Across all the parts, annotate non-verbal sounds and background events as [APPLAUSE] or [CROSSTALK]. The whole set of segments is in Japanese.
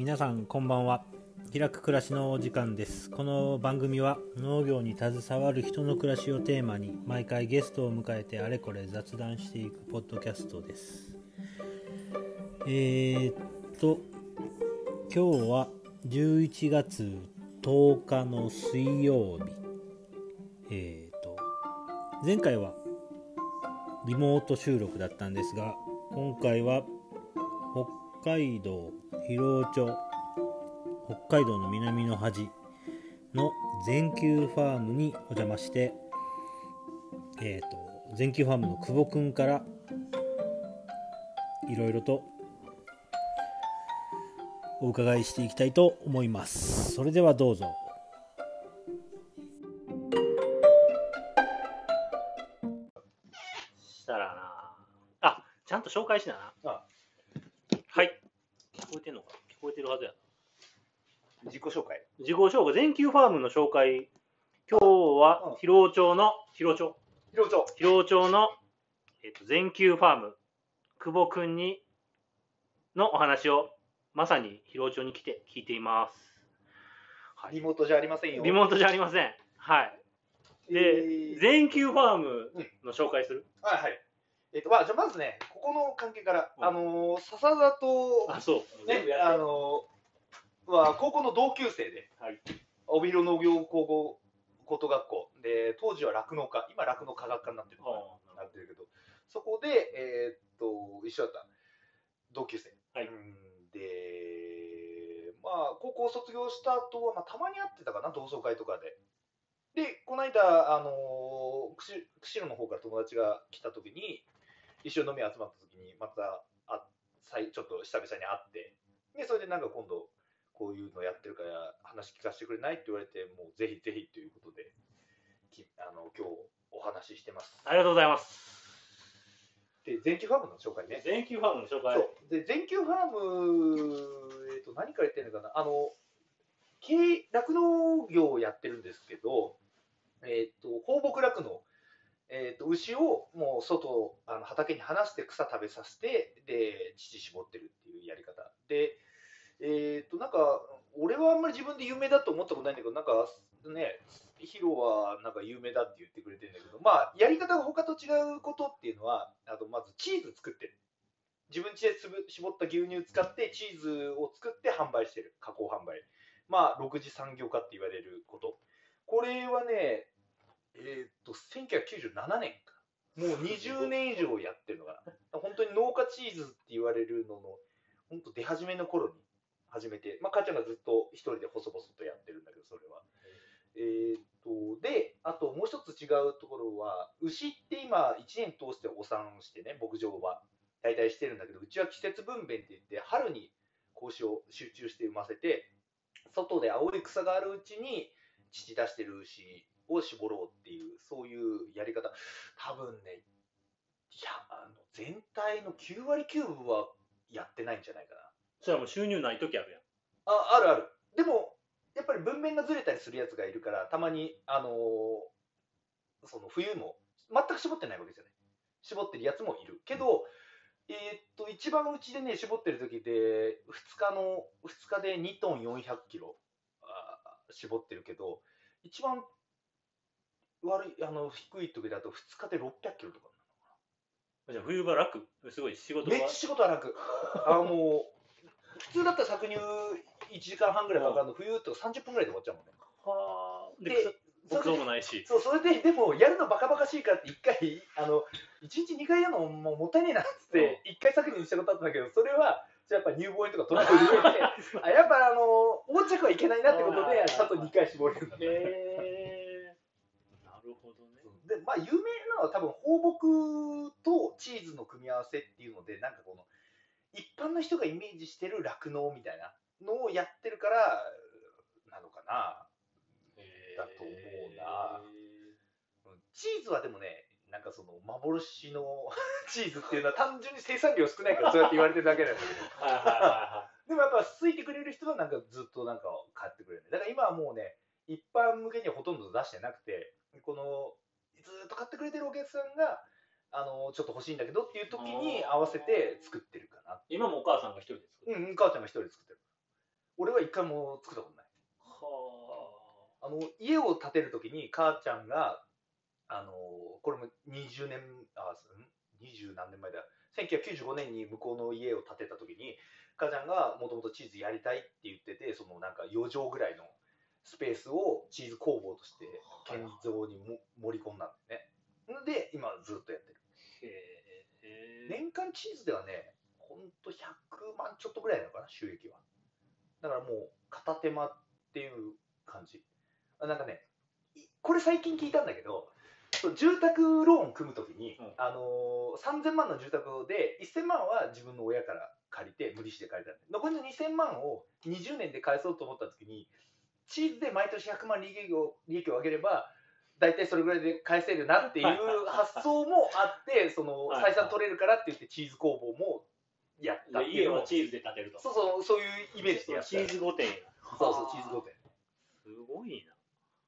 皆さんこんばんは。開く暮らしのお時間です。この番組は農業に携わる人の暮らしをテーマに毎回ゲストを迎えてあれこれ雑談していくポッドキャストです。えー、っと今日は11月10日の水曜日。えー、っと前回はリモート収録だったんですが今回は北海道広尾町北海道の南の端の全球ファームにお邪魔してえっ、ー、と全球ファームの久保くんからいろいろとお伺いしていきたいと思います。それではどうぞ。したらな。あちゃんと紹介しななあはい聞こえてんのか聞こえてるはずや自己紹介。自己紹介全球ファームの紹介。今日は広尾町の広尾町。広尾町。広尾町の、えっと全球ファーム。久保くんにのお話をまさに広尾町に来て聞いています、はい。リモートじゃありませんよ。リモートじゃありません。はい。で、えー。全球ファームの紹介する、はいはい。えっ、と、まあ、じゃあまずね、ここの関係から、うん。あのー笹田と、あそう。全ねあのーは高校の同級生で、はい。帯広農業高校高等学校。で、当時は酪農家、今酪農科学科になってるな。なってるけど、そこで、えーっと、一緒だった。同級生。はい。うん。で、まあ、高校卒業した後は、まあ、たまに会ってたかな、同窓会とかで。で、この間、あのー、釧釧路の方から友達が来た時に、一緒に飲み集まった時に、またあ再ちょっと久々に会って、で、それでなんか今度、こういうのやってるから話聞かせてくれないって言われて、もうぜひぜひということで、きあの今日お話ししてます。ありがとうございます。で、全球ファームの紹介ね。全球ファームの紹介。そう。で全球ファーム、えー、と何から言ってるのかな、あの経営酪農業をやってるんですけど、えー、と放牧酪農、えー、と牛をもう外あの畑に放して草食べさせてで乳絞ってるっていうやり方で、えー、となんか俺はあんまり自分で有名だと思ったことないんだけどなんかねヒロはなんか有名だって言ってくれてるんだけどまあやり方が他と違うことっていうのはあとまずチーズ作ってる。自分家でつぶ絞った牛乳使ってチーズを作って販売してる。加工販売。まあ6次産業化って言われること。これはねえーっと1997年か。もう20年以上やってるのかな。本当に農家チーズって言われるのの本当出始めの頃に始めてまあ母ちゃんがずっと一人で細々とやってるんだけどそれは。えーっとであともう一つ違うところは牛って今1年通してお産してね牧場は。大体してるんだけどうちは季節分娩って言って春に子牛を集中して産ませて外で青い草があるうちに乳出してる牛を絞ろうっていうそういうやり方。多分ねいやあの全体の9割9分はやってないんじゃないかな。そしたらもう収入ない時あるやん。ああるある。でもやっぱり文面がずれたりするやつがいるからたまにあのーその冬も全く絞ってないわけですよね。絞ってるやつもいる。けどえーっと一番うちでね絞ってる時で2日の2日で2トン400キロあー絞ってるけど一番悪いあの低い時だと2日で600キロとかじゃあ冬場楽？すごい仕事がめっちゃ仕事は楽。あもう普通だったら搾乳1時間半ぐらいかかるの冬と30分ぐらいで終わっちゃうもんね。はあ。でで牧場もないし。そう、それで、でも、やるのバカバカしいからって、一回、あの、一日二回やるのもうもったいねえなっつって、一回搾乳したことあったんだけど、それは、じゃあやっぱ乳房炎とかトラブル入れて、[LAUGHS] あやっぱあの、横着はいけないなってことで、ちゃんと2回絞れるんだへえ。なるほどね。で、まあ、有名なのは多分、放牧とチーズの組み合わせっていうので、なんかこの、一般の人がイメージしてる酪農みたいなのをやってるから、なのかな。だと思うなうんチーズはでもね、なんかその幻の [LAUGHS] チーズっていうのは単純に生産量少ないからそうやって言われてるだけなんだけど、[LAUGHS] でもやっぱついてくれる人はなんかずっとなんか買ってくれるね。だから今はもうね、一般向けにはほとんど出してなくて、このずっと買ってくれてるお客さんが、あのちょっと欲しいんだけどっていう時に合わせて作ってるかな。い今もお母さんが一人で作るうん、うん母ちゃんが一人で作ってる。俺は一回も作ったことない。はあの家を建てるときに母ちゃんが、あのこれも20年、あ、二十何年前だ、1995年に向こうの家を建てたときに、母ちゃんがもともとチーズやりたいって言ってて、そのなんか4畳ぐらいのスペースをチーズ工房として建造にも盛り込んだんだよね。んで、今ずっとやってる。あ。へえ。年間チーズではね、ほんと100万ちょっとぐらいなのかな、収益は。だからもう、片手間っていう感じ。あなんかね、いこれ最近聞いたんだけど、住宅ローン組むときに、うん。あのー3000万の住宅で、1000万は自分の親から借りて、無利子で借りた残りの2000万を20年で返そうと思ったときに、チーズで毎年100万利益を利益を上げれば、大体それぐらいで返せるなっていう発想もあって、その採算取れるからって言って、チーズ工房もやったっていうのも家はチーズで建てると。そうそう、そういうイメージでやった。チーズ御殿。そうそう、チーズ御殿。すごいな。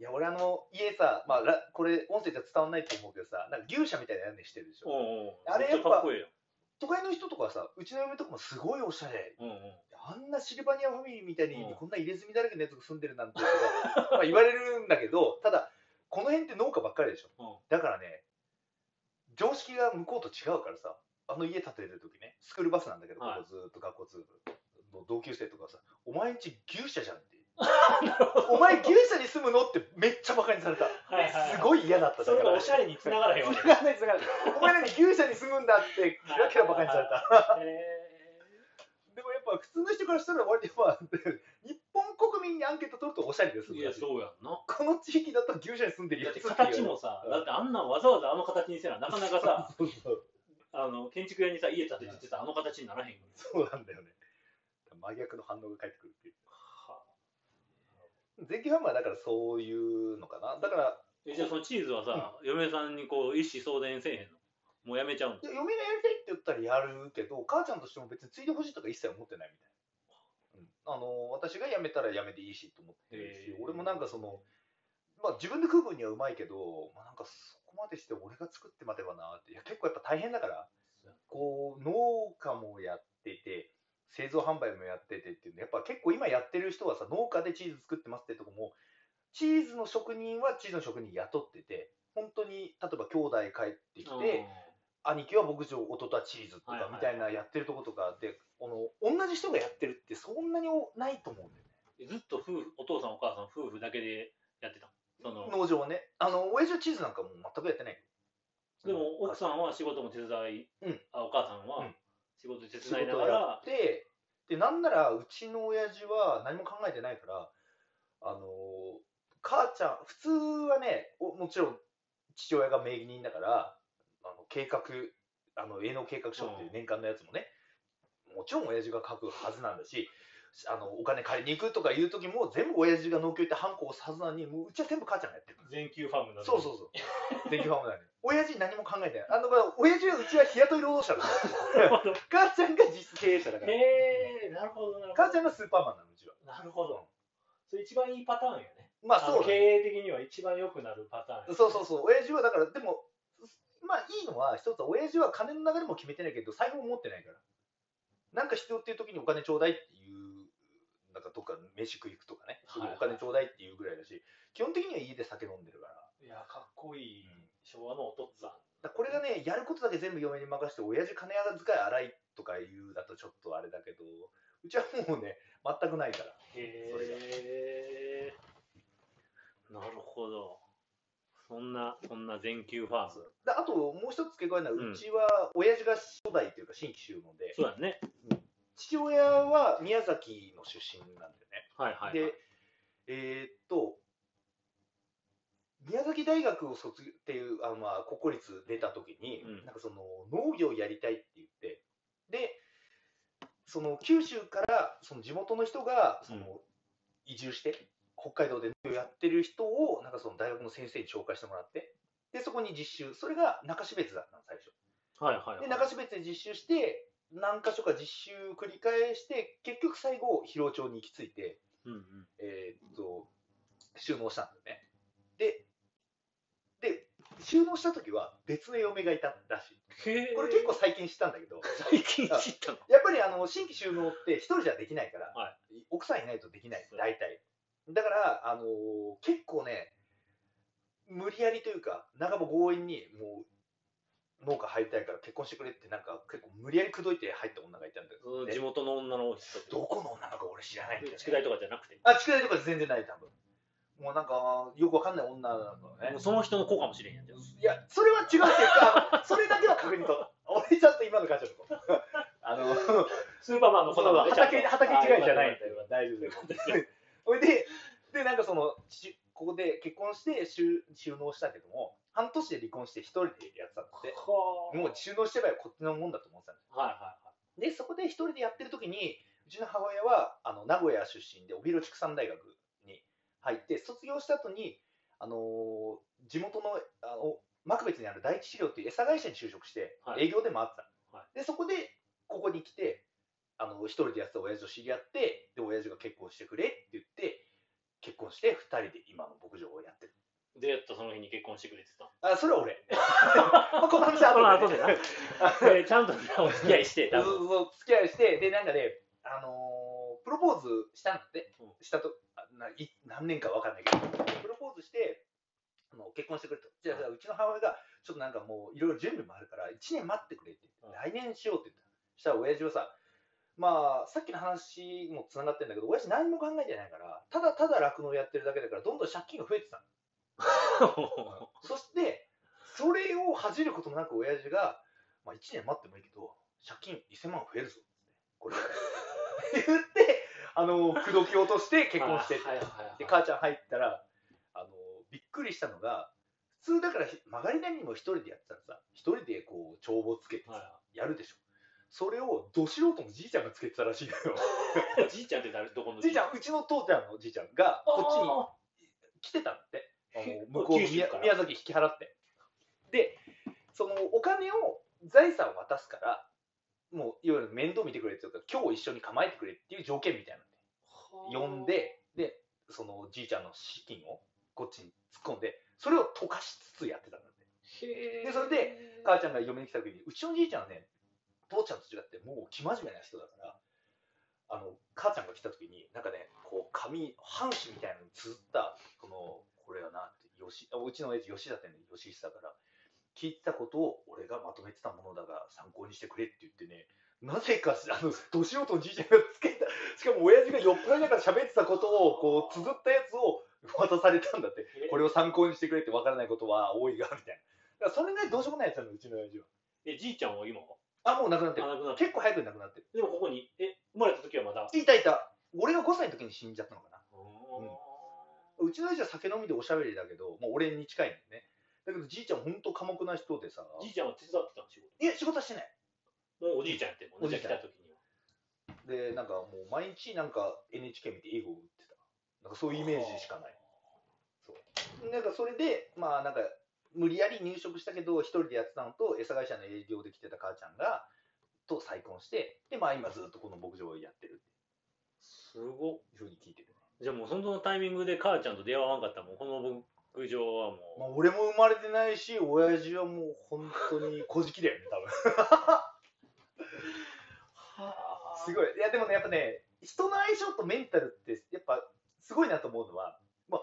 いや、俺あの、家さ、まあ、らこれ、音声じゃ伝わんないと思うけどさ、なんか牛舎みたいな屋根してるでしょ。うんうん。あれやっぱめちゃかっこいいよ。都会の人とかさ、うちの嫁とかもすごいおしゃれ。うんうん。あんなシルバニアファミリーみたいに、うんこんな入れ墨だらけのやつが住んでるなんてとか [LAUGHS] まあ言われるんだけど、ただ、この辺って農家ばっかりでしょ。うんだからね、常識が向こうと違うからさ、あの家建てる時ね、スクールバスなんだけど、はいここずーっと学校通の同級生とかさ、お前んち牛舎じゃんって。[LAUGHS] お前牛舎に住むのってめっちゃバカにされた。はいはいはいすごい嫌だった。それがおしゃれ。れに繋がらへんわけ。つながんないつながんない。お前何牛舎に住むんだって、キラキラバカにされた。へでもやっぱ普通の人からしたら割とまあ、日本国民にアンケート取るとおしゃれですーいや、そうやんな。この地域だと牛舎に住んでるだってやつ形もさ、だってあんなんわざわざあの形にせな、なかなかさ、そうそうあの建築屋にさ、家建てててさ、あの形にならへんよ。そうなんだよね。真逆の反応が返ってくるっていう。は全景ファンはだからそういうのかな。だから、えじゃあそのチーズはさ、嫁さんにこう、一子相伝せえへんの？もうやめちゃうの？嫁がやりたいって言ったらやるけど、母ちゃんとしても別に継いでほしいとか一切思ってないみたいな。うん、あの私が辞めたら辞めていいしと思ってるし俺もなんかその、まあ、自分で食う分にはうまいけど、まあ、なんかそこまでして俺が作って待てばなって、いや結構やっぱ大変だから、こう農家もやってて、製造販売もやっててっていうの。やっぱ結構今やってる人はさ、農家でチーズ作ってますってとこも、チーズの職人はチーズの職人雇ってて、本当に例えば兄弟帰ってきて、兄貴は牧場、弟はチーズとかみたいなやってるとことかで、あの同じ人がやってるってそんなにないと思うんだよね。ずっと夫婦、お父さんお母さん夫婦だけでやってたその。農場はね。あの、親父はチーズなんかもう全くやってない。でも奥さんは仕事も手伝い、うん。あお母さんはうん。仕事手仕伝いながら。っ、て、で、なんならうちの親父は何も考えてないから、あの、母ちゃん、普通はね、おもちろん父親が名義人だから、あの計画、あの営農計画書っていう年間のやつもね、もちろん親父が書くはずなんだし、あのお金借りに行くとかいう時も全部親父が農協行ってハンコ押すはずなのに、もううちは全部母ちゃんがやってる。全休ファームなのそうそうそう。[LAUGHS] 電気ファームだね。親父何も考えてない。あの、まあ親父はうちは日雇い労働者だから。母ちゃんが実質経営者だから。へえなるほどなるほ母ちゃんがスーパーマンなの、うちは。どなるほどそれ一番いいパターンやねまあそうだ経ね。営的には一番良くなるパターンやそうそうそう。親父はだから、でも、まあいいのは、一つは親父は金の流れも決めてないけど、財布も持ってないから。なんか必要っていう時にお金ちょうだいっていう、なんかどっか飯食い行くとかね、お金ちょうだいっていうぐらいだし、基本的には家で酒飲んでるから。いやかっこいい。うん。昭和のお父っつぁんこれがね、やることだけ全部嫁に任せて、親父金遣い荒いとかいうだとちょっとあれだけど、うちはもうね、全くないから。へえなるほど。そんなそんな全休ファームであともう一つ付け加えるのは、ううんちは親父が初代というか新規収納で、そうだね父親は宮崎の出身なんだよね。はいはいはい。で、えーっと、宮崎大学を卒業っていう、あのまあ国公立出た時に、うん。なんかその農業やりたいって言って、で、その九州からその地元の人がそのうん。移住して、北海道で農業やってる人をなんかその大学の先生に紹介してもらって、で、そこに実習、それが中標津だったの、最初。はいはいはい。で、中標津で実習して、何箇所か実習繰り返して、結局最後、広尾町に行き着いて、うんうん。えーっと、収納したんだよね。で、で、収納した時は別の嫁がいたらしい。これ結構最近知ったんだけど、最近知ったの？やっぱりあの新規収納って一人じゃできないから、は奥さんいないとできない。大体。だから、あのー結構ね無理やりというかなんかもう強引にもう農家入りたいから結婚してくれってなんか結構無理やり口説いて入った女がいたんだけど、地元の女の人どこの女の俺知らないんだよ、ね、宿題とかじゃなくて、あ宿題とか全然ない多分もうなんかよくわかんない女なんだねもうその人の子かもしれんやんいや、それは違うっていうか、それだけは確認と。俺ちゃんと今の感じだと。[LAUGHS] あの、スーパーマンの子だ畑、畑違いじゃないんあだよ。大丈夫だよ。[LAUGHS] ほいで、で、なんかその、しここで結婚して収収納したけども、半年で離婚して一人でやってたって。はあ。もう収納してばこっちのもんだと思ってたんですはいはで、そこで一人でやってる時に、うちの母親はあの名古屋出身で、帯広畜産大学に入って、卒業した後に、あのー地元のあの幕別にある第一飼料っていう餌会社に就職して、はい。営業で回ってたの、はで、そこでここに来て、あの一人でやってた親父と知り合って、で、親父が結婚してくれって言って、結婚して、二人で今の牧場をやってる。い。出会ったその日に結婚してくれてた。あ、それは俺。[LAUGHS] まあこの話は後で、ちゃんとお付き合いして、多分。そうそう付き合いして、で、なんかね、あのープロポーズしたんだって、うんしたとあない何年かわかんないけど、プロポーズして、あの結婚してくれと。じゃあ、じゃあうちの母親が、ちょっとなんかもういろいろ準備もあるから、1年待ってくれって言って、来年しようって言った。そしたら親父はさ、まあ、さっきの話もつながってるんだけど、親父何も考えてないから、ただただ酪農やってるだけだから、どんどん借金が増えてたの。[LAUGHS] そして、それを恥じることもなく親父が、まあ、1年待ってもいいけど、借金1000万増えるぞって、これ。[LAUGHS] 言って、あの、口説き落として結婚してってで、母ちゃん入ったら、あの、びっくりしたのが、普通だから曲がりなりにも一人でやってたらさ、一人でこう帳簿つけてさ、はやるでしょ。それをど素人のじいちゃんがつけてたらしいのよ。い [LAUGHS] じいちゃんって誰？どこのじいちゃん、うちの父ちゃんのじいちゃんが、こっちに来てたんだって。向こう宮崎引き払って。で、そのお金を、財産を渡すから、もういわゆる面倒見てくれっていうか、今日一緒に構えてくれっていう条件みたいなので、呼んで、で、そのじいちゃんの資金をこっちに突っ込んで、それを溶かしつつやってたんだって。でそれで母ちゃんが嫁に来た時に、うちのじいちゃんはね、父ちゃんと違って、もう生真面目な人だから、あの母ちゃんが来た時に、なんかね、こう紙、半紙みたいなのに綴った、この、これはなって、よしあうちの親父、吉田店で吉久だから、聞いたことを俺がまとめてたものだが、参考にしてくれって言ってね、なぜか、あの、ど素人のじいちゃんがつけた、しかも親父が酔っ払いながら喋ってたことを、こう、綴ったやつを渡されたんだって。これを参考にしてくれってわからないことは多いが、みたいな。だからそれね、どうしようもないやつなの、うちの親父は。え、じいちゃんは今はあ、もう亡くなってる。結構早くに亡くなってる。でもここに、え、生まれた時はまだ？いたいた。俺が5歳の時に死んじゃったのかな。ううちの親父は酒飲みでおしゃべりだけど、もう俺に近いんだよね。だけどじいちゃんほんと寡黙な人でさ。じいちゃんは手伝ってたの仕事。いや、仕事はしてない。もうおじいちゃんやってるもんね、おじいちゃん来た時には。で、なんかもう毎日なんか NHK 見て英語を打ってた。なんかそういうイメージしかない。そう。なんかそれで、まあなんか、無理やり入職したけど、一人でやってたのと、餌会社の営業で来てた母ちゃんが、と再婚して、で、まあ今ずっとこの牧場をやってるすごいうふうに聞いてるね。じゃあもうそのタイミングで母ちゃんと出会わなかったらもうこの牧場はもう、まあ、俺も生まれてないし、親父はもう本当に小じきだよね、多分。すごい。いや、でもね、やっぱね、人の相性とメンタルって、やっぱすごいなと思うのは、まあ、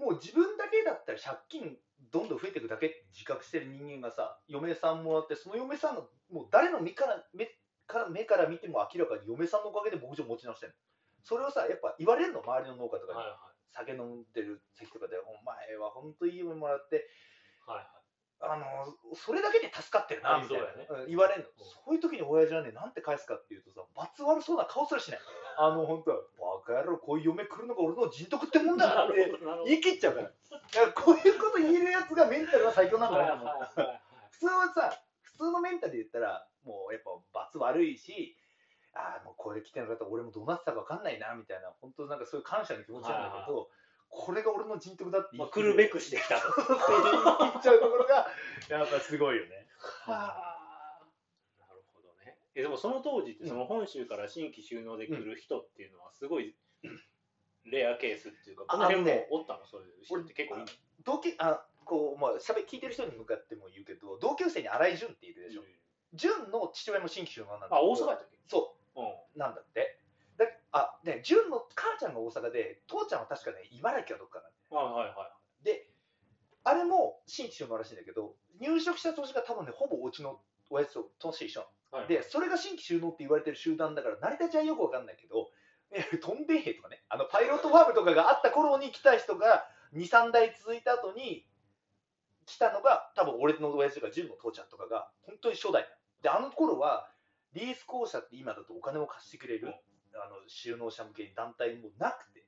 もう自分だけだったら借金どんどん増えていくだけって自覚してる人間がさ、嫁さんもらって、その嫁さんがもう誰の目から目から目から見ても明らかに嫁さんのおかげで牧場持ち直してるそれをさ、やっぱ言われるの、周りの農家とかに。はいはい。酒飲んでる席とかで、お前は本当いい嫁もらって、はいはい。あのそれだけで助かってるなあみたいな、そうだね。うん言われるの、うん。そういう時に親父はね、なんて返すかっていうとさ、罰悪そうな顔すらしない。[LAUGHS] あの、本当。は、バカ野郎、こういう嫁来るのが俺の人徳ってもんだなって言い切っちゃうから。だからこういうこと言えるやつがメンタルは最強なんだはいなと普通はさ、普通のメンタルで言ったら、もうやっぱ罰悪いし、ああ、もうこれ来てなかったら俺もどうなってたか分かんないな、みたいな、本当なんかそういう感謝の気持ちなんだけど、これが俺の人徳だって言まあ、い切る来るべくしてきたと。って [LAUGHS] 言っちゃうところが、やっぱすごいよね。はあ。なるほどね。えでもその当時ってその本州から新規収納で来る人っていうのはすごいレアケースっていうか、あこの辺もおったの？そういう人って結構いいの同級あこうまあしゃべ聞いてる人に向かっても言うけど同級生に新井淳っているでしょ淳の父親も新規収納なんだあ、大阪やったっなんだってだあね、純の母ちゃんが大阪で、父ちゃんは確かね、茨城かどっかなんだよはいはいはで、あれも新規収納らしいんだけど、入植した年が多分ね、ほぼうちの親父と年一緒。いはい。で、それが新規収納って言われてる集団だから、成り立ちはよくわかんないけど、えトンベイ兵とかね、あのパイロットファームとかがあった頃に来た人が2、3代続いた後に来たのが、多分俺の親父とか純の父ちゃんとかが、本当に初代。で、あの頃は、リース公社って今だとお金を貸してくれる、あの収納者向けに団体もなくて、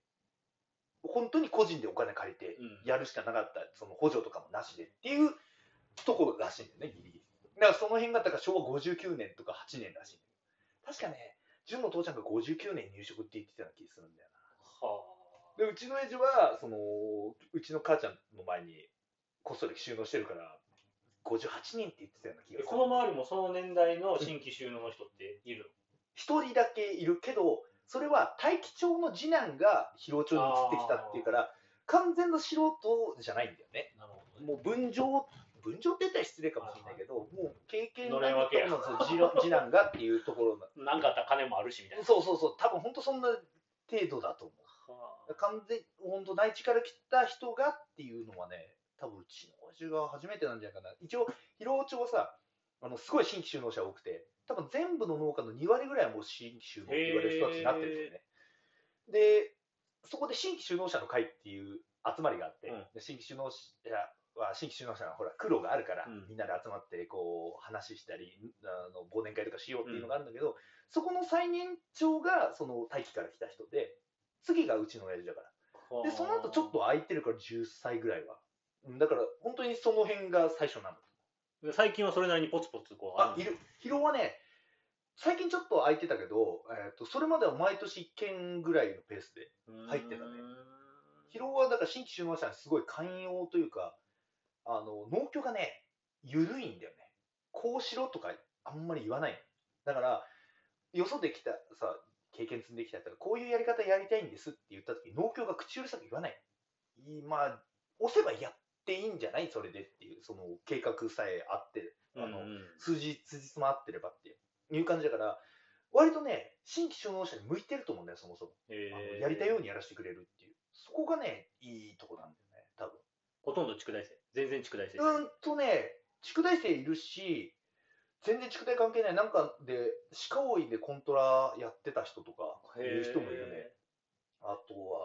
本当に個人でお金借りてうんやるしかなかった、その補助とかもなしでっていうところらしいんだよね、ギリギリ。だからその辺がだから昭和59年とか8年らしいんだよ。確かね、純の父ちゃんが59年入職って言ってたような気がするんだよはな。で、うちの親父は、その、うちの母ちゃんの前にこっそり収納してるから、58年って言ってたような気がする。あこの周りもその年代の新規収納の人っている一人だけいるけど、それは大樹町の次男が広尾町に移ってきたっていうから、完全な素人じゃないんだよね。のなるほどね。もう分譲、分譲って言ったら失礼かもしれないけど、もう経験のれん分けやの次男次男がっていうところななんかあったら金もあるしみたいな。そうそうそう、多分本当そんな程度だと思はう。完全、本当内地から来た人がっていうのはね、多分うちの親父が初めてなんじゃないかな。一応、広尾町はさ、あのすごい新規収納者多くて、多分全部の農家の2割ぐらいはもう新規収納って言われる人たちになってるんですよね。で、そこで新規収納者の会っていう集まりがあって、うん。で新規収納者は新規収納者はほら苦労があるから、うん。みんなで集まってこう話したりあの忘年会とかしようっていうのがあるんだけど、そこの最年長がその大気から来た人で次がうちの親父だから。あでその後ちょっと空いてるから10歳ぐらいは。うんだから本当にその辺が最初なんだで最近はそれなりにポツポツこうあいる。疲労はね最近ちょっと空いてたけど、えー、とそれまでは毎年1件ぐらいのペースで入ってたね。疲労はだから新規収納者にすごい寛容というかあの農協がね緩いんだよね。こうしろとかあんまり言わないの。だからよそで来たさ経験積んできた人がこういうやり方やりたいんですって言った時農協が口うるさく言わない。いいまあ押せばや。っていいんじゃない？それでっていうその計画さえあってあの、うん。うん数日数日も合ってればっていう。感じだから割とね新規収納者に向いてると思うんだよそもそも。やりたいようにやらせてくれるっていう、そこがね、いいとこなんだよね、多ほとんど畜大生。全然畜大生分。うーんとね、畜大生いるし、全然畜大関係ない、なんかで、鹿追いでコントラやってた人とか、いう人もいるね。あとは、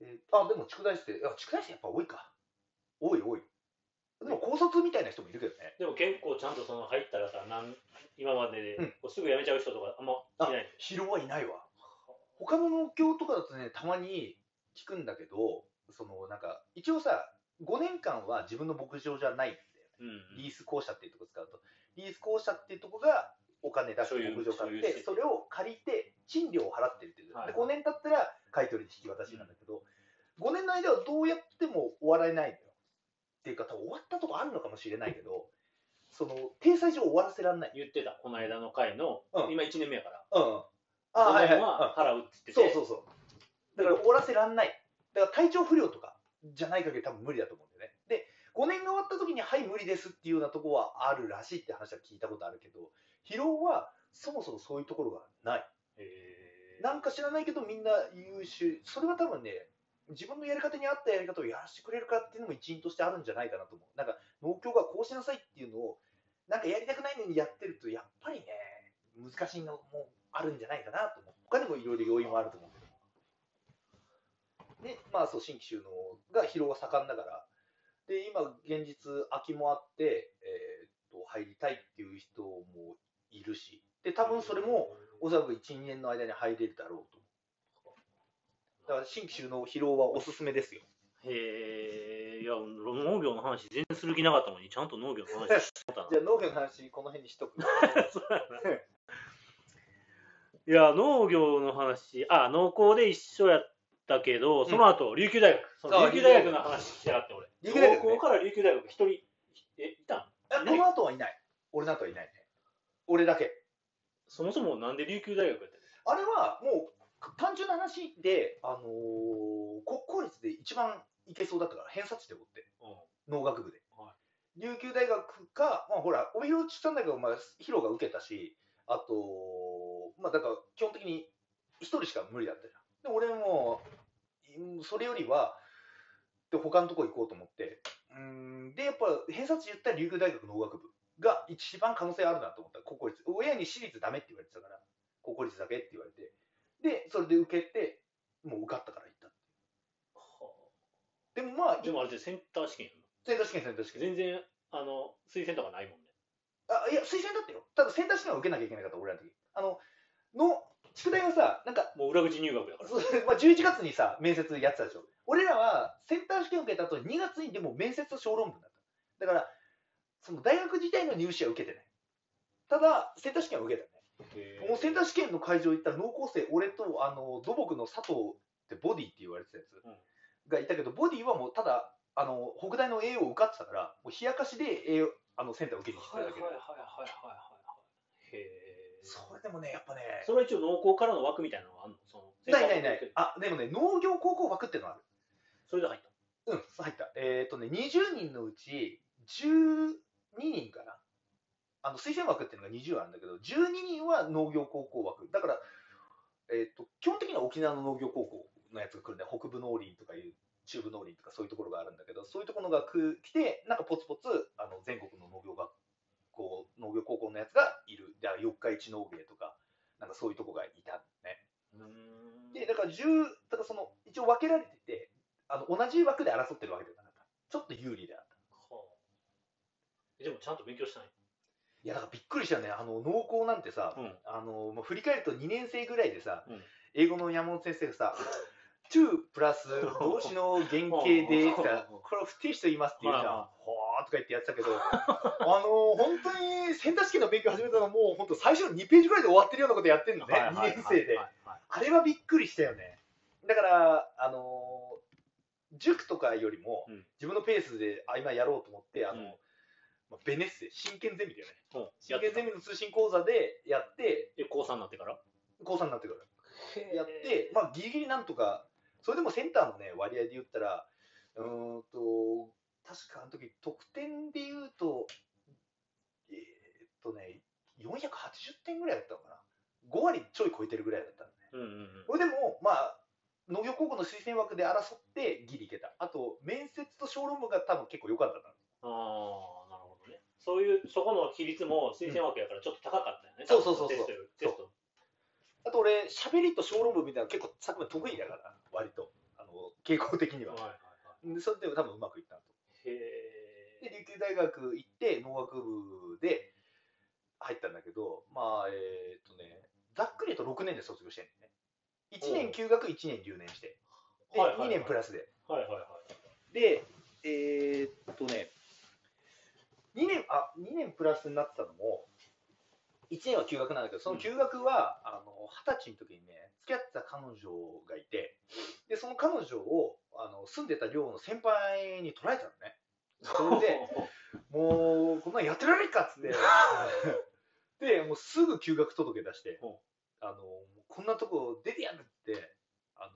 えーあ、でも畜大生、あ畜大生やっぱ多いか。多い多い。でも高卒みたいな人もいるけどね。でも結構ちゃんとその入ったらさなん今まででうんこうすぐ辞めちゃう人とかあんまあいない疲労はいないわ。他の農協とかだとね、たまに聞くんだけど、そのなんか、一応さ、5年間は自分の牧場じゃないんだよね。うんうんリース公社っていうところ使うと、リース公社っていうところがお金出して牧場買って、それを借りて、賃料を払ってるっていう。はいで、5年経ったら買い取りで引き渡しなんだけど、5年の間はどうやっても終わらないのよ。っていうか、多分終わったとこあるのかもしれないけど、その、体裁上終わらせられない。言ってたこの間の回の、うん今1年目やからうん。あはいはい。は払うって言っててそうそうそう。だから終わらせらんない。だから体調不良とかじゃない限り多分無理だと思うんだよね。で、5年が終わった時に、はい、無理ですっていうようなとこはあるらしいって話は聞いたことあるけど、疲労はそもそもそういうところがない。へーなんか知らないけどみんな優秀。それは多分ね、自分のやり方に合ったやり方をやらせてくれるかっていうのも一因としてあるんじゃないかなと思う。なんか農協がこうしなさいっていうのを、なんかやりたくないのにやってると、やっぱりね、難しいのもあるんじゃないかなと思う。他にもいろいろ要因はあると思うけど。で、まあそう、新規収納が疲労が盛んだから、で、今、現実、空きもあって、えーっと、入りたいっていう人もいるし、で、多分それも、おそらく1、2年の間に入れるだろうと。だから新規収納疲労はおすすめですよ。へえ、いや、農業の話全然する気なかったのに、ちゃんと農業の話してたな [LAUGHS] じゃあ農業の話、この辺にしとく。[LAUGHS] いや、農業の話、あ、農工で一緒やったけど、その後、琉球大学。そのあ琉球大学の話してなかった、俺。琉球大学ねから琉球大学一人、え、いたこの後はいない。俺の後はいないね。俺だけ。そもそもなんで琉球大学やったあれはもう単純な話で、あのー国公立で一番いけそうだったから、偏差値で追って、農学部で。は琉球大学か、まあほら、帯広畜産大学はまあ、ヒロが受けたし、あと、まあだから基本的に一人しか無理だったじゃん。で、俺も、うんそれよりは、で、他のとこ行こうと思って、うん、で、やっぱ偏差値言ったら琉球大学農学部が一番可能性あるなと思った。国公立。親に私立ダメって言われてたから、国公立だけって言われて、で、それで受けて、もう受かったから行った。でもまあ、でもあれでセンター試験やセンター試験、センター試験。ん全然、あの、推薦とかないもんね。あ、いや、推薦だったよ。ただセンター試験は受けなきゃいけなかった、俺らの時。あの、の、宿題はさ、なんか、もう裏口入学だから。そうまあ、11月にさ、面接やってたでしょ。俺らはセンター試験受けた後2月にでも面接と小論文だった。だから、その大学自体の入試は受けてない。ただ、センター試験は受けたね。もうセンター試験の会場行ったら濃厚生、俺とあの土木の佐藤ってボディって言われてたやつうんがいたけど、ボディはもうただ、あの北大の A を受かってたから、もう冷やかしで A あのセンター受けに来てただけで。はいはいはいはい。へえ。それでもね、やっぱね、それは一応農工からの枠みたいなのがあるの？そのないないない。あ、でもね、農業高校枠っていうのはある。それで入った。うん、入った。えっ、とね、20人のうち12人かな。あの推薦枠っていうのが20あるんだけど、12人は農業高校枠。だから、えっ、と、基本的には沖縄の農業高校のやつが来るんで、北部農林とかいう、中部農林とかそういうところがあるんだけど、そういうところが来来て、なんかポツポツ、あの全国の農業学校、農業高校のやつがいる。だから四日市農芸とか、なんかそういうとこがいたのね。うんで、だから10、だからその、一応分けられてて、あの同じ枠で争ってるわけではなかった。ちょっと有利であった。はあでもちゃんと勉強したんや。いや、だからびっくりしたよね。あの、農工なんてさ、うんあの、もう振り返ると2年生ぐらいでさ、うん英語の山本先生がさ、to プラス動詞の原型でさ、これを不定詞と言いますって言うじゃん。はほーとか言ってやってたけど、[LAUGHS] あの、本当にセンター試験の勉強始めたのもう本当最初の2ページぐらいで終わってるようなことやってるのね、2年生で。あれはびっくりしたよね。だから、あの塾とかよりもうん自分のペースであ今やろうと思って、あのうんまあ、ベネッセ、真剣ゼミだよね。うん真剣ゼミの通信講座でやって、え、高3になってから？高3になってからやって、まあ、ギリギリなんとか、それでもセンターのね、割合で言ったら、うーんと、確かあの時得点で言うと、えーっとね、480点ぐらいだったのかな。5割ちょい超えてるぐらいだったのね。うんうんうん。でも、まあ、農業高校の推薦枠で争ってギリいけた。あと、面接と小論文が多分結構良かったから。ああ。そういう、そこの比率も推薦枠やからちょっと高かったよね。そうそうそうそうテスト。あと俺、喋りと小論文みたいなの結構作文得意だから、割と。あの、傾向的にははい。はいはい。でそれで多分うまくいったと。へで、え。琉球大学行って農学部で入ったんだけど、まあ、えーっとね、ざっくり言うと6年で卒業してんね。1年休学、1年留年して。で、はいはいはい2年プラスで。はいはいはい。で、えーっとね、2年、あ、2年プラスになってたのも、1年は休学なんだけど、その休学は、あの、20歳の時にね、付き合ってた彼女がいて、で、その彼女を、あの、住んでた寮の先輩に取られたのね。それで、[LAUGHS] もう、こんなんやってられるかっつって、[LAUGHS] で、もうすぐ休学届出してうん、あの、こんなとこ出てやるって、あの、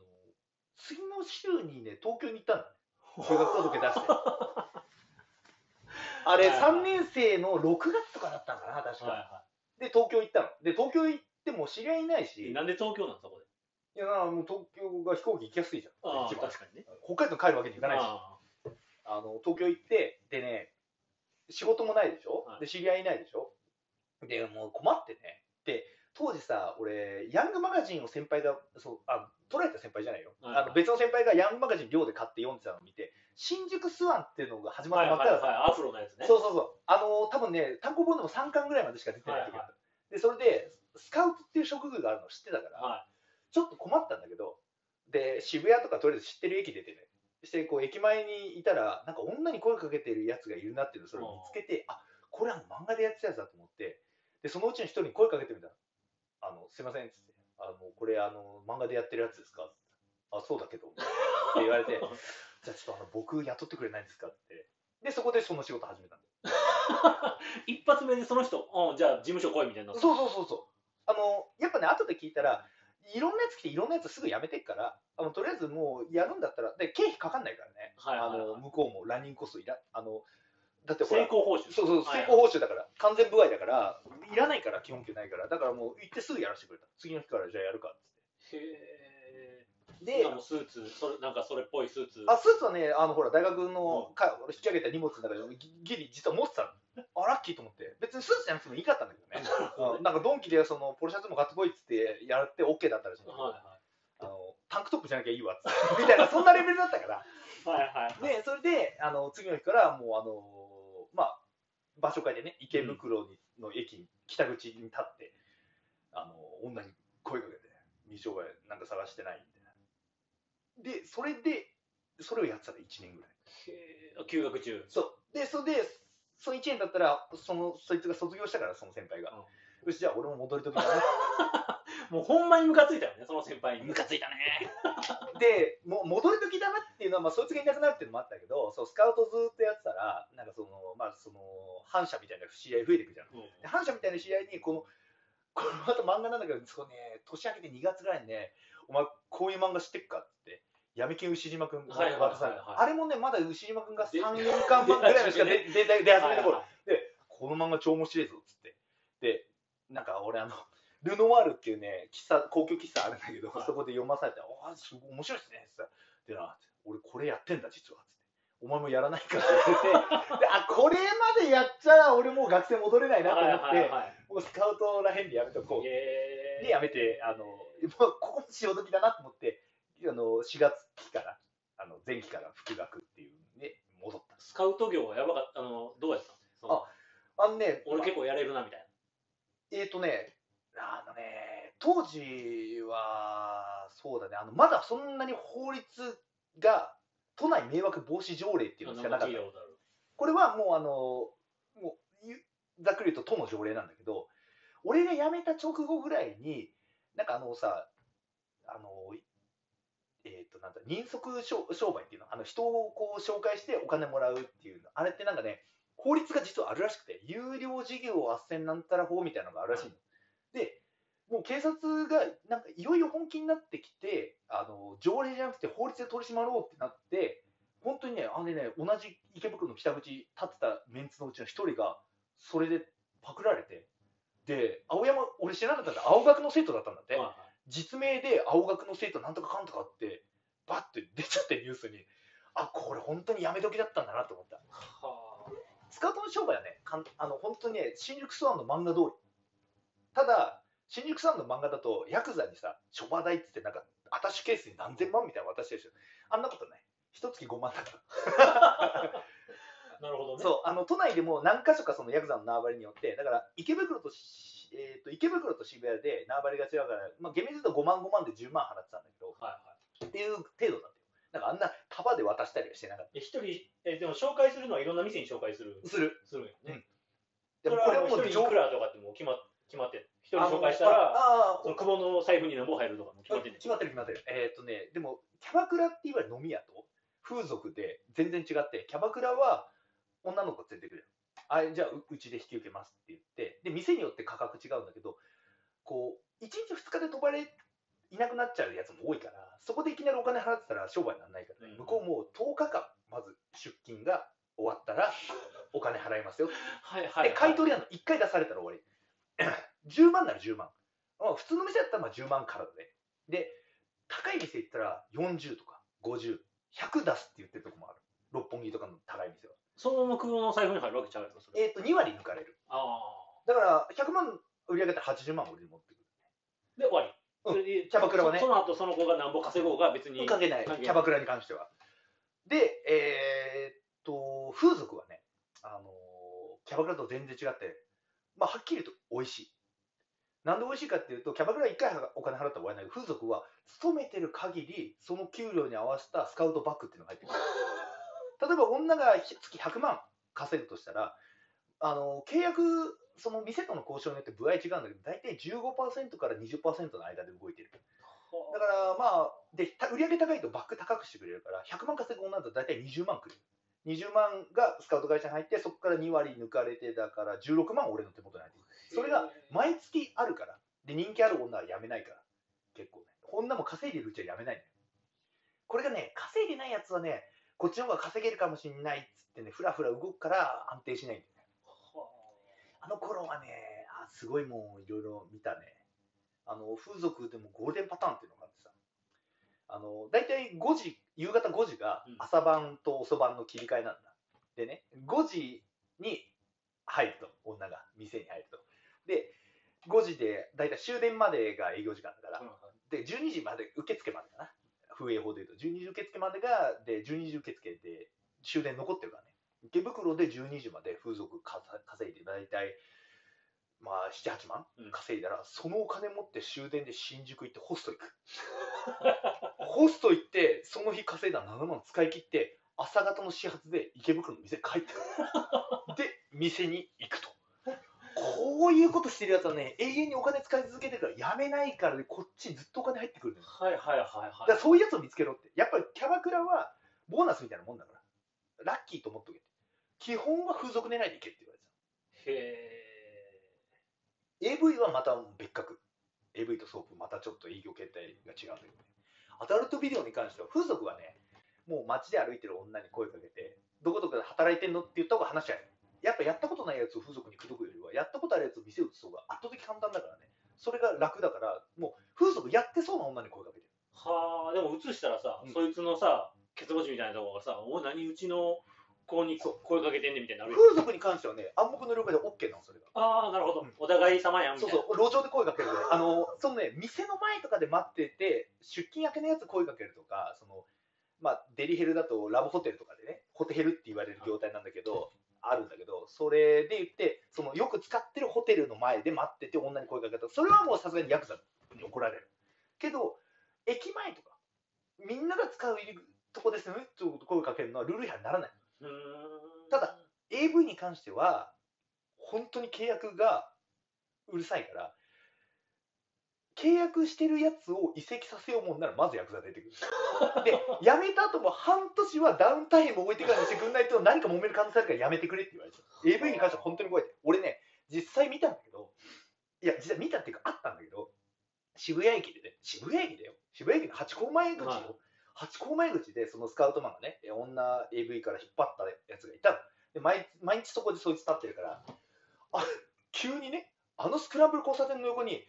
次の週にね、東京に行ったんだね。[LAUGHS] 休学届出して。あれ、はいはい3年生の6月とかだったのかな、確か。はいはで、東京行ったの。で、東京行っても知り合いいないい。し、なんで東京なんそこで。いや、なもう東京が飛行機行きやすいじゃん。ああ、一番確かにね。北海道帰るわけにいかないし。ああの、東京行って、でね、仕事もないでしょ、はいで、知り合いいないでしょ？で、もう困ってね。で、当時さ、俺、ヤングマガジンを先輩が、そう、あ、捉えた先輩じゃないよ。はいはいあの別の先輩がヤングマガジン寮で買って読んでたのを見て、新宿スワンっていうのが始あまったばっかりだった。のはいはいはい。アフロのやつね。そうそうそう。あの多分ね、単行本でも3巻ぐらいまでしか出てない時だった。で、それで、スカウトっていう職業があるの知ってたから、はちょっと困ったんだけど、で、渋谷とかとりあえず知ってる駅出てね、して、こう、駅前にいたら、なんか女に声かけてるやつがいるなっていうのをそれを見つけて、あ、これは漫画でやってたやつだと思って、で、そのうちの一人に声かけてみたら、あの、すいません、つって、あの、これ、あの、漫画でやってるやつですか？あ、そうだけど、って言われて、[LAUGHS] じゃあちょっとあの、僕雇ってくれないんですかって。で、そこでその仕事始めたんだよい。[LAUGHS] 一発目でその人、うん、じゃあ事務所来いみたいな。そうそうそうそう。あの、やっぱね、後で聞いたら、いろんなやつ来て、いろんなやつすぐ辞めてっから、あのとりあえずもうやるんだったら、で経費かかんないからね、はいあの向こうもランニングコストいら、あのだってほら成、功報酬。そうそう、はい成功報酬だから、完全部合だから、いらないから、基本給ないから、だからもう行ってすぐやらせてくれた。次の日からじゃあやるかっつって。へで今もスーツそれなんかそれっぽいスーツあスーツはね、あのほら大学のか引き上げた荷物の中でギギリ実は持ってたの。あラッキーと思って。別にスーツじゃなくてもいいかったんだけどね。[LAUGHS] うんなんかドンキでそのポロシャツも買ってこいっつってやって OK だったらしいんだけど、はいあのタンクトップじゃなきゃいいわっつって [LAUGHS] みたいなそんなレベルだったから。はいはいはいでそれであの次の日からもうあのまあ場所変えてね池袋に、の駅に北口に立ってあの女に声かけて「未商売なんか探してない?」みたいな。でそれでそれをやってたら1年ぐらい。へー。休学中。そう。でそれでその1年だったらそのそいつが卒業したからその先輩が、よしじゃあ俺も戻りときだね。[LAUGHS] もうほんまにムカついたよねその先輩に。ムカついたね。でもう戻り時だなっていうのは、まあ、そいつがいなくなるっていうのもあったけどそうスカウトずっとやってたらなんかそのまあその反社みたいな知り合い増えていくじゃん。うん。で反社みたいな知り合いにこのこのまた漫画なんだけどそうね年明けて2月ぐらいにねお前こういう漫画知ってっかって闇金牛島君はいはいはいあれもねまだ牛島君が3年間ぐらいのしか出出出出始めた頃で、この漫画超面白いぞっつって。で、なんか俺あの、ルノワールっていうね、喫茶、高級喫茶あるんだけど、はい。そこで読まされて、ああ、すごい面白いですねっつったらでな、俺これやってんだ実は。っつって。お前もやらないかって言って。で、あ、これまでやっちゃ俺もう学生戻れないなと思って、もうスカウトらへんでやめとこう。で、やめて、あの、もうここも潮時だなと思って、あの、4月期から、あの、前期から復学っていうんで、戻った。スカウト業はやばかった。あのどうやった？のああのね、俺結構やれるなみたいえーとね、あのね、当時は、そうだね、あのまだそんなに法律が、都内迷惑防止条例っていうなのしかなかった。ことある。これはもう、あの、もう、ゆざっくり言うと都の条例なんだけど、俺が辞めた直後ぐらいに、なんかあのさ、あの、えーと、なんだ、人足商商売っていうの、あの人をこう紹介してお金もらうっていうの、あれってなんかね、法律が実はあるらしくて、有料事業斡旋なんたら法みたいなのがあるらしいの。で、もう警察がなんかいよいよ本気になってきて、あの条例じゃなくて法律で取り締まろうってなって、本当にね、あのね、同じ池袋の北口立ってたメンツのうちの一人が、それでパクられて、で、青山、俺知らなかったんだ、青学の生徒だったんだって。実名で青学の生徒なんとかかんとかって、バッて出ちゃってニュースに、あ、これ本当にやめ時だったんだなと思った。はスカウトの商売はね、かんあの本当にね、新宿スワンの漫画通り。ただ、新宿スワンの漫画だと、ヤクザにさ、諸場代っつって、なんか、アタッシュケースに何千万みたいなの渡してるでしょ。あんなことない。一月5万だから。あ [LAUGHS] なるほどねそう、あの都内でも何か所かそのヤクザの縄張りによって、だから池袋とし、えー、と池袋と渋谷で縄張りが違うから、まあ、厳密に言うと5万5万で10万払ってたんだけど、はいはいっていう程度だったよ。なんかあんな束で渡したりはしてなかっえ一人えでも紹介するのはいろんな店に紹介するた。する。するんやね、でそれはもこれももう一人いくらとかってもう決ま決まってん一人紹介したあらああその久保の財布に何本入るとかも決まってんねん決まってる決まってる。えっ、とね、でも、キャバクラっていわゆる飲み屋と風俗で全然違って、キャバクラは女の子連れてくるあじゃあううちで引き受けますって言って、で、店によって価格違うんだけど、こう、1日2日で飛ばれ、いなくなっちゃうやつも多いから、そこでいきなりお金払ってたら商売にならないからね、うん向こうもう10日間、まず出勤が終わったら、お金払いますよってはいはい、で、買い取りなの、1回出されたら終わり。[CLEARS THROAT] 10万なら10万。まあ、普通の店だったらまあ10万からだね。で、高い店行ったら40とか50、100出すって言ってるとこもある。六本木とかの高い店は。そのまま久保の財布に入るわけちゃうやろそれえっ、と、2割抜かれる。あだから、100万売り上げたら80万俺に持ってくる。あで終わり、キャバクラはねそその後その子が何ぼ稼ごうが別に関係ない、キャバクラに関しては。で、えーっと、風俗はね、あのーキャバクラと全然違って、まあ、はっきり言うと美味しい。なんで美味しいかっていうと、キャバクラ1回お金払ったら終わりないけど、風俗は勤めてる限り、その給料に合わせたスカウトバッグっていうのが入ってくる。[LAUGHS] 例えば女がひ月100万稼ぐとしたら、あの契約、その店との交渉によって部合違うんだけど、大体15%から20%の間で動いてる。だからまあ、でた売り上げ高いとバック高くしてくれるから、100万稼ぐ女だと大体20万くる。20万がスカウト会社に入って、そこから2割抜かれて、だから16万俺の手元に入ってくる。それが毎月あるから。で、人気ある女は辞めないから。結構ね。女も稼いでるうちは辞めないね。これがね、稼いでないやつはね、こっちの方が稼げるかもしれないっつってね、ふらふら動くから安定しないんだよね。はね、あすごいもういろいろ見たね。あの風俗でもゴールデンパターンっていうのがあってさ。あの大体5時夕方5時がうん。朝晩と遅番の切り替えなんだ、でね5時に入ると女が店に入ると。で5時で大体終電までが営業時間だから、で12時まで受付までかな。風営法でいうと。12時受付までがで12時受付で終電残ってるからね。池袋で12時まで風俗稼いで大体まあ78万うん稼いだら、そのお金持って終電で新宿行ってホスト行く [LAUGHS] ホスト行ってその日稼いだ7万使い切って朝方の始発で池袋の店帰ってくる [LAUGHS] で店に行くとこういうことしてるやつはね永遠にお金使い続けてるからやめないからねこっちずっとお金入ってくるはいはいはいだはいからそういうやつを見つけろって。やっぱりキャバクラはボーナスみたいなもんだから。ラッキーと思っとけ。基本は風俗狙いでいけって言われてへた。AV はまた別格。AV とソープまたちょっと営業形態が違うんだけどね。アダルトビデオに関しては風俗はね、もう街で歩いてる女に声かけて、どこどこで働いてんのって言った方が話し合える。やっぱやったことないやつを風俗に口説くよりは、やったことあるやつを店を移す方が圧倒的簡単だからね。それが楽だから、もう風俗やってそうな女に声かけてる。はあでも映したらさ、うんそいつのさケツ持ちみたいなとこがさ「お何うちの子に声かけてんねん」みたいになるよ風俗に関してはね、暗黙の了解で OK なの、それが。ああなるほど、うんお互い様やんみたいうなそそう、路上で声かけるね。あの、そのね、店の前とかで待ってて、出勤明けのやつ声かけるとか、その、まあ、デリヘルだとラブホテルとかでね、ホテヘルって言われる業態なんだけど、あるんだけど、それで言って、そのよく使ってるホテルの前で待ってて女に声かけたそれはもうさすがにヤクザに怒られる。けど、駅前とか、みんなが使うとこですねって声かけるのはルール違反にならない。ただ AV に関しては本当に契約がうるさいから契約してるやつを移籍させようもんならまずヤクザ出てくる。[LAUGHS] で辞めた後も半年はダウンタイム置いてからにしてくんないと何か揉める可能性あるからやめてくれって言われて AV に関しては本当に怖い。俺ね実際見たんだけどいや実際見たっていうかあったんだけど渋谷駅でね渋谷駅だよ。渋谷駅の八甲前口よ、はい八甲前口でそのスカウトマンがねえ女 AV から引っ張ったやつがいたの。で毎毎日そこでそいつ立ってるからあ急にねあのスクランブル交差点の横に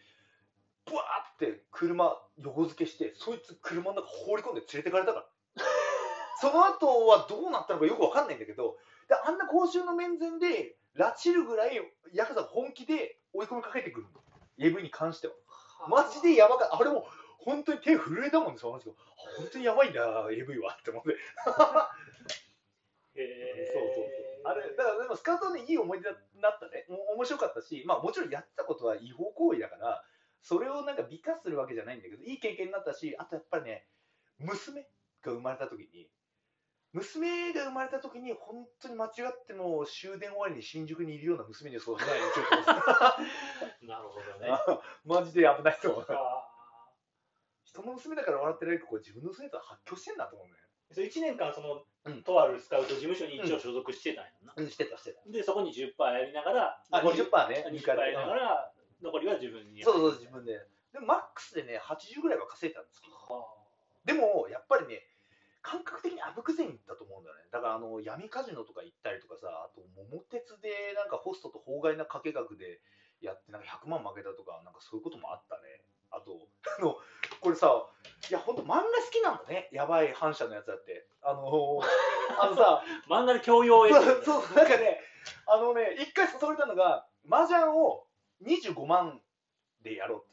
ブワーって車横付けしてそいつ車の中放り込んで連れてかれたから。[LAUGHS] その後はどうなったのかよくわかんないんだけどであんな公衆の面前で拉致るぐらいヤクザが本気で追い込みかけてくるの。AV に関しては。マジでやばかった。あれも本当に手震えたもんですよ話が本当にやばいんだ AV はって思って。へえそうそうそう。あれだからでもスカウトはねいい思い出になったね。も面白かったしまあもちろんやってたことは違法行為だからそれをなんか美化するわけじゃないんだけどいい経験になったしあとやっぱりね娘が生まれた時に娘が生まれた時に本当に間違っても終電終わりに新宿にいるような娘には育てないよ [LAUGHS] なるほどね。[LAUGHS] マジで危ないと思う。あ人の娘だから笑ってないけどこれ自分の娘と発狂してんだと思うね。ーそれ1年間その、うん。とあるスカウト事務所に一応所属してたんやんな、うん。してたしてた。でそこに10%やりながらあ残り20%ね。20%やりながら残りは自分にそうそう自分で。でもマックスでね80ぐらいは稼いだんですけど。はでもやっぱりね感覚的にあぶく銭だと思うんだよね。だからあの闇カジノとか行ったりとかさあと桃鉄でなんかホストと法外な掛け額でやってなんか100万負けたとかなんかそういうこともあったねあとあのこれさいや本当漫画好きなんだね。やばい反社のやつだって。あのあのさあ [LAUGHS] 漫画で教養を得て。そうそうなんかねあのね一回誘われたのが麻雀を25万でやろうと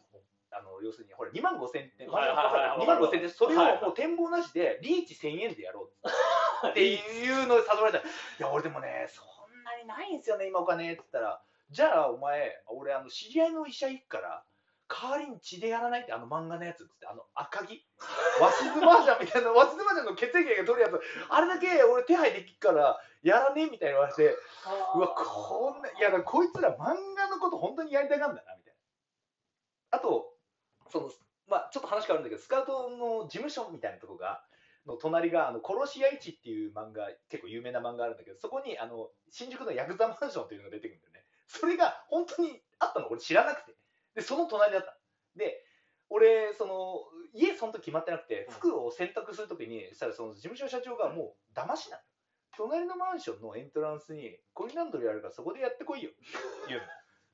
あの要するにほら2万5千点はいはいはい2万5千点それをもう展望なしでリーチ1000円でやろうって。[LAUGHS] いうので誘われた。ら「いや俺でもねそんなにないんですよね今お金」って言ったら「じゃあお前俺あの知り合いの医者行くから代わりに血でやらないってあの漫画のやつ」っつってあの赤木？和室麻雀みたいな和室麻雀の血液が取るやつ。あれだけ俺手配できるからやらねえみたいに言われてうわこんないやだこいつら漫画のこと本当にやりたがんだなみたいな。あとそのまあちょっと話変わるんだけどスカウトの事務所みたいなとこがの隣があの殺し屋市っていう漫画結構有名な漫画あるんだけどそこにあの新宿のヤクザマンションっていうのが出てくるんだよね。それが本当にあったの？俺知らなくて。でその隣だった。で俺その家その時決まってなくてうん。服を洗濯する時にそしたらその事務所の社長がもう騙しなの隣のマンションのエントランスにコインランドリーあるからそこでやってこいよ。言うの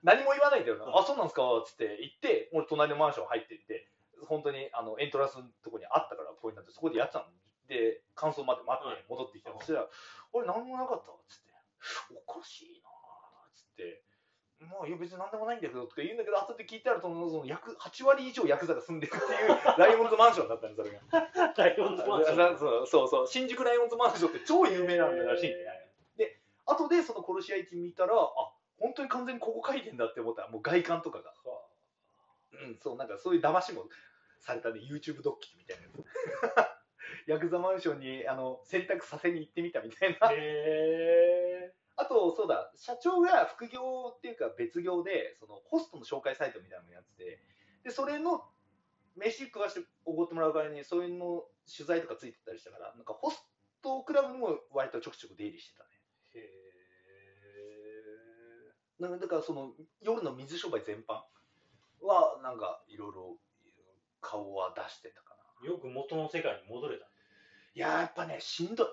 何も言わないんだよな、うん。あそうなんですか？っつって行って俺隣のマンション入ってって本当にあのエントランスのとこにあったからこういうなってそこでやってたの。で感想まで待って戻ってきたの、うん。そしたら「俺何もなかった」っつって「おかしいな」っつって「まあいや別に何でもないんだけど」とか言うんだけど後で聞いたらそのそのヤク8割以上ヤクザが住んでるっていう [LAUGHS] ライオンズマンションだったんですそれが。[LAUGHS] ライオンズマンション。そうそうそう新宿ライオンズマンションって超有名なんだらしいんで後でその殺し屋市見たらあ本当に完全にここ書いてんだって思ったらもう外観とかが。うんそうなんかそういう騙しもされたね YouTube ドッキリみたいなやつ。[LAUGHS] ヤクザマンションにあの洗濯させに行ってみたみたいな。へあとそうだ社長が副業っていうか別業でそのホストの紹介サイトみたいなのやっててでそれの飯食わしておごってもらう代わりにそういうの取材とかついてたりしたからなんかホストクラブにも割とちょくちょく出入りしてたね。えへなんかだからその夜の水商売全般はなんかいろいろ顔は出してたかな。えよく元の世界に戻れたいやーやっぱねしんどい。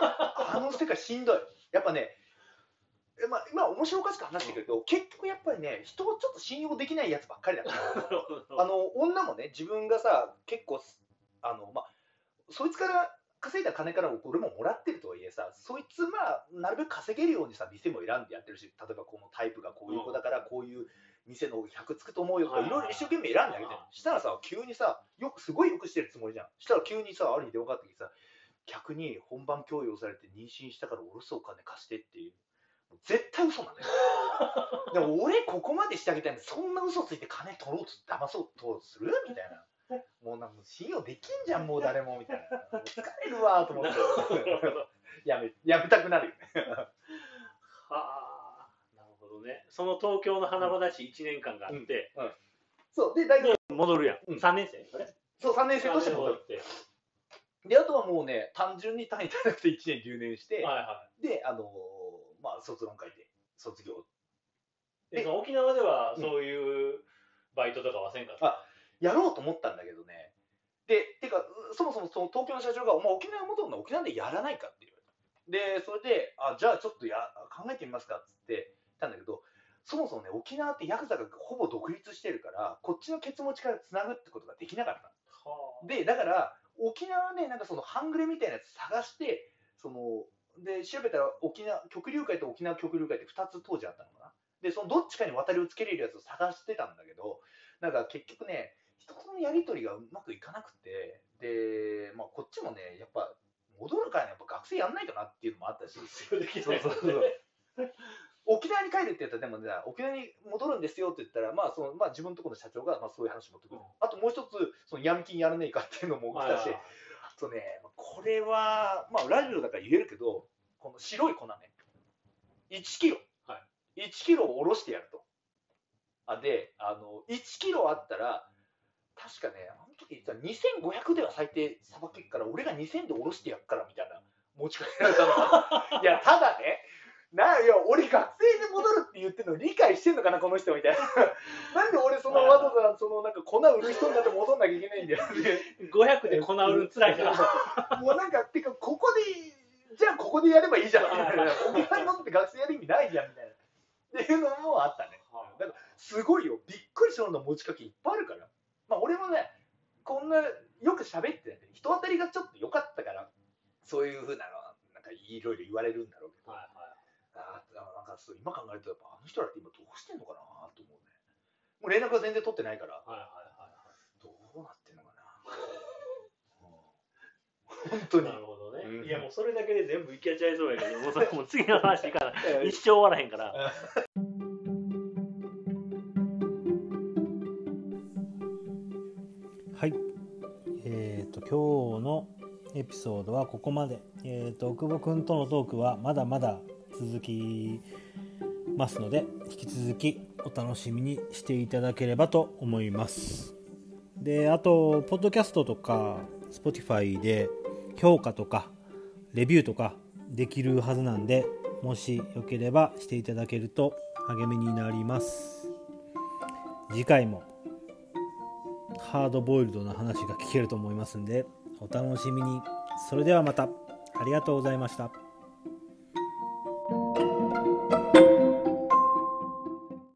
あの世界しんどい。やっぱねえまあ、今面白おかしく話してるけど、結局やっぱりね人をちょっと信用できないやつばっかりだから。[LAUGHS] あの女もね自分がさ結構あのまあそいつから稼いだ金から俺ももらってるとはいえさそいつまあなるべく稼げるようにさ店も選んでやってるし例えばこのタイプがこういう子だからこういう店の100つくと思うよとかはいいろいろ一生懸命選んであげてる。したらさ急にさよくすごいよくしてるつもりじゃん。したら急にさある日電話かかってきてさ客に本番強要されて妊娠したからおろすお金貸してっていう絶対嘘なんだよ。でも俺ここまでしてあげたいのにそんな嘘ついて金取ろうと騙そうとする？みたいな。もうなんか信用できんじゃんもう誰も。みたいな。疲れるわと思って。やめやめたくなるよね。はあなるほどね。その東京の華々しい1年間があって、そうで大学戻るやん、うん。3年生？そう3年生として。戻るって。であとはもうね単純に単位足らなくて1年留年して、はいはであのーまあ卒論会で卒業。いでその沖縄ではそういうバイトとかはせんかった、あやろうと思ったんだけどね。でてかそもそもその東京の社長が「お前沖縄戻るの沖縄でやらないか」って言われた。でそれであじゃあちょっとや考えてみますかっつって言ったんだけどそもそもね沖縄ってヤクザがほぼ独立してるからこっちのケツ持ちからつなぐってことができなかった。はあ。でだから沖縄ねなんかその半グレみたいなやつ探してそので調べたら沖縄極流会と沖縄極流会って2つ当時あったのかな。でそのどっちかに渡りをつけれるやつを探してたんだけどなんか結局ね人とのやり取りがうまくいかなくてで、まあ、こっちもねやっぱ戻るからねやっぱ学生やんないとなっていうのもあったしそうそうそう。[LAUGHS] 沖縄に帰るって言ったらでもね沖縄に戻るんですよって言ったら、まあそのまあ、自分のところの社長がまあそういう話持ってくる、うん。あともう一つその闇金やらねえかっていうのも来たし、はいあとね、これは、まあ、ラジオだから言えるけど、この白い粉ね、1キロ、は1キロをおろしてやると。あで、あの1キロあったら、確かね、あの時言ったら2500では最低さばけるから、俺が2000でおろしてやっからみたいな持ち帰られたのが。[LAUGHS] いや、ただね、ないや俺、学生で戻るって言ってるの理解してんのかな、この人みたいな。[LAUGHS] なんで俺、そのわざわざそのなんか粉売る人になって戻んなきゃいけないんだよ。500で粉売るんつらいから [LAUGHS] もうなんか、てか、ここで、じゃあここでやればいいじゃんみたいな。沖縄に戻って学生やる意味ないじゃんみたいな。っていうのもあったね。だから、すごいよ。びっくりしたような持ちかけいっぱいあるから。まあ、俺もね、こんな、よく喋ってて、人当たりがちょっと良かったから、そういうふうなのは、なんかいろいろ言われるんだろうーなんかそう今考えると、やっぱあの人らって今どうしてんのかなと思うね。もう連絡は全然取ってないから、はいはいはいどうなってんのかな。うん本当にな。るほどね、うんいやもうそれだけで全部いけちゃいそうやけどもうそれもう次の話いかない [LAUGHS] えー一生終わらへんからはい。えっ、と、今日のエピソードはここまで。えっ、と、久保くんとのトークはまだまだ続きますので、引き続きお楽しみにしていただければと思います。で、あと、ポッドキャストとか、Spotify で評価とか、レビューとかできるはずなんで、もしよければしていただけると励みになります。次回もハードボイルドな話が聞けると思いますんでお楽しみにそれではまたありがとうございました